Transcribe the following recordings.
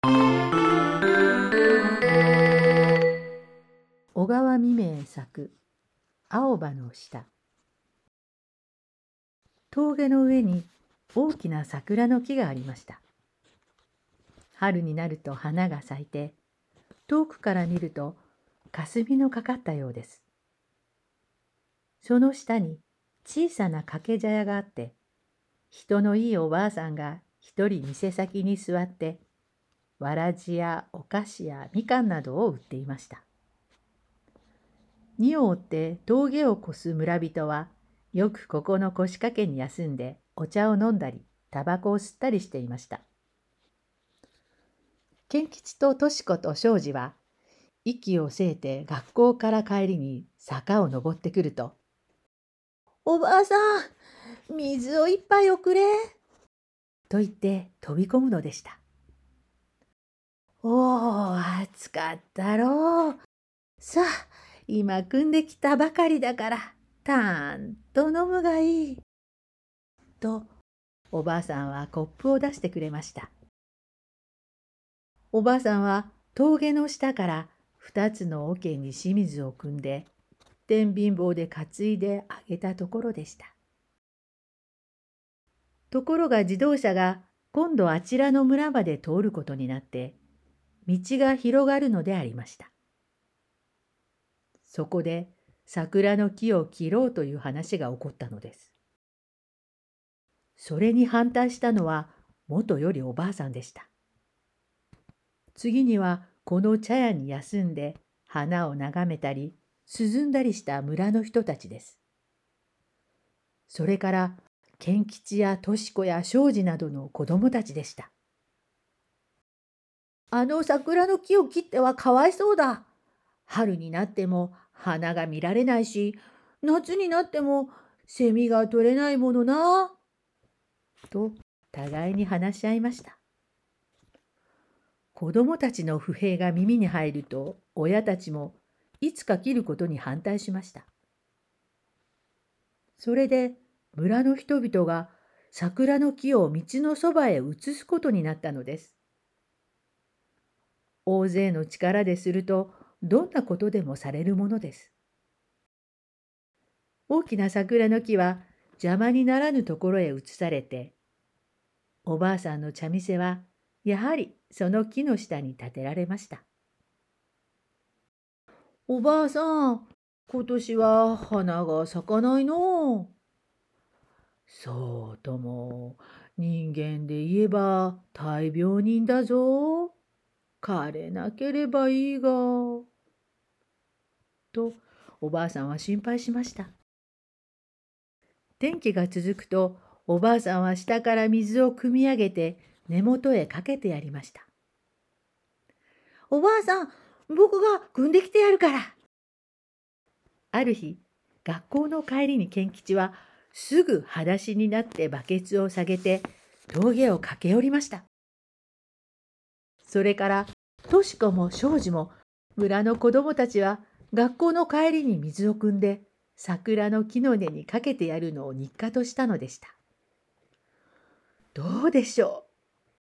小川未明作青葉の下。峠の上に大きな桜の木がありました。春になると花が咲いて遠くから見ると霞のかかったようです。その下に小さな掛け茶屋があって人のいいおばあさんが一人店先に座ってわらじやお菓子やみかんなどを売っていました荷を追って峠を越す村人はよくここの腰掛けに休んでお茶を飲んだりタバコを吸ったりしていました賢吉ととし子と庄司は息をせいて学校から帰りに坂を登ってくると「おばあさん水を一杯おくれ」と言って飛び込むのでした。おお暑かったろう。さあ今汲んできたばかりだからたんと飲むがいい。とおばあさんはコップを出してくれました。おばあさんは峠の下から二つの桶に清水を汲んで天秤棒で担いであげたところでした。ところが自動車が今度あちらの村まで通ることになって道が広がるのでありました。そこで桜の木を切ろうという話が起こったのです。それに反対したのは元よりおばあさんでした。次にはこの茶屋に休んで花を眺めたり涼んだりした村の人たちです。それから賢吉やとし子や庄司などの子供たちでした。あの桜の木を切ってはかわいそうだ。春になっても花が見られないし、夏になってもセミが取れないものな。と互いに話し合いました。子供たちの不平が耳に入ると親たちもいつか切ることに反対しました。それで村の人々が桜の木を道のそばへ移すことになったのです。大勢の力でするとどんなことでもされるものです。大きな桜の木は邪魔にならぬところへ移されて、おばあさんの茶店はやはりその木の下に建てられました。おばあさん、今年は花が咲かないの？そうとも、人間で言えば大病人だぞ。枯れなければいいが。とおばあさんは心配しました。天気が続くとおばあさんは下から水を汲み上げて根元へかけてやりました。おばあさん、僕が汲んできてやるから。ある日、学校の帰りに賢吉はすぐ裸足になってバケツを下げて峠を駆け下りました。それからとし子も庄司も村の子供たちは学校の帰りに水を汲んで桜の木の根にかけてやるのを日課としたのでした。どうでしょ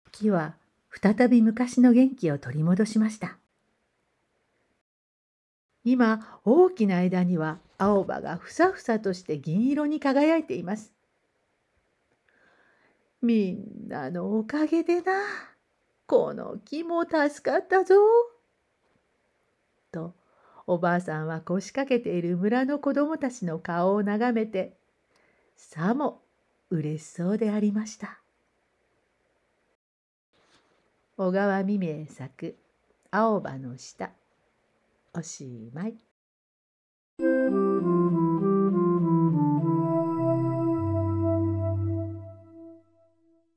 う？木は再び昔の元気を取り戻しました。今大きな枝には青葉がふさふさとして銀色に輝いています。みんなのおかげでな。この木も助かったぞ。とおばあさんは腰掛けている村の子供たちの顔を眺めてさも嬉しそうでありました。小川未明作「青葉の下」おしまい。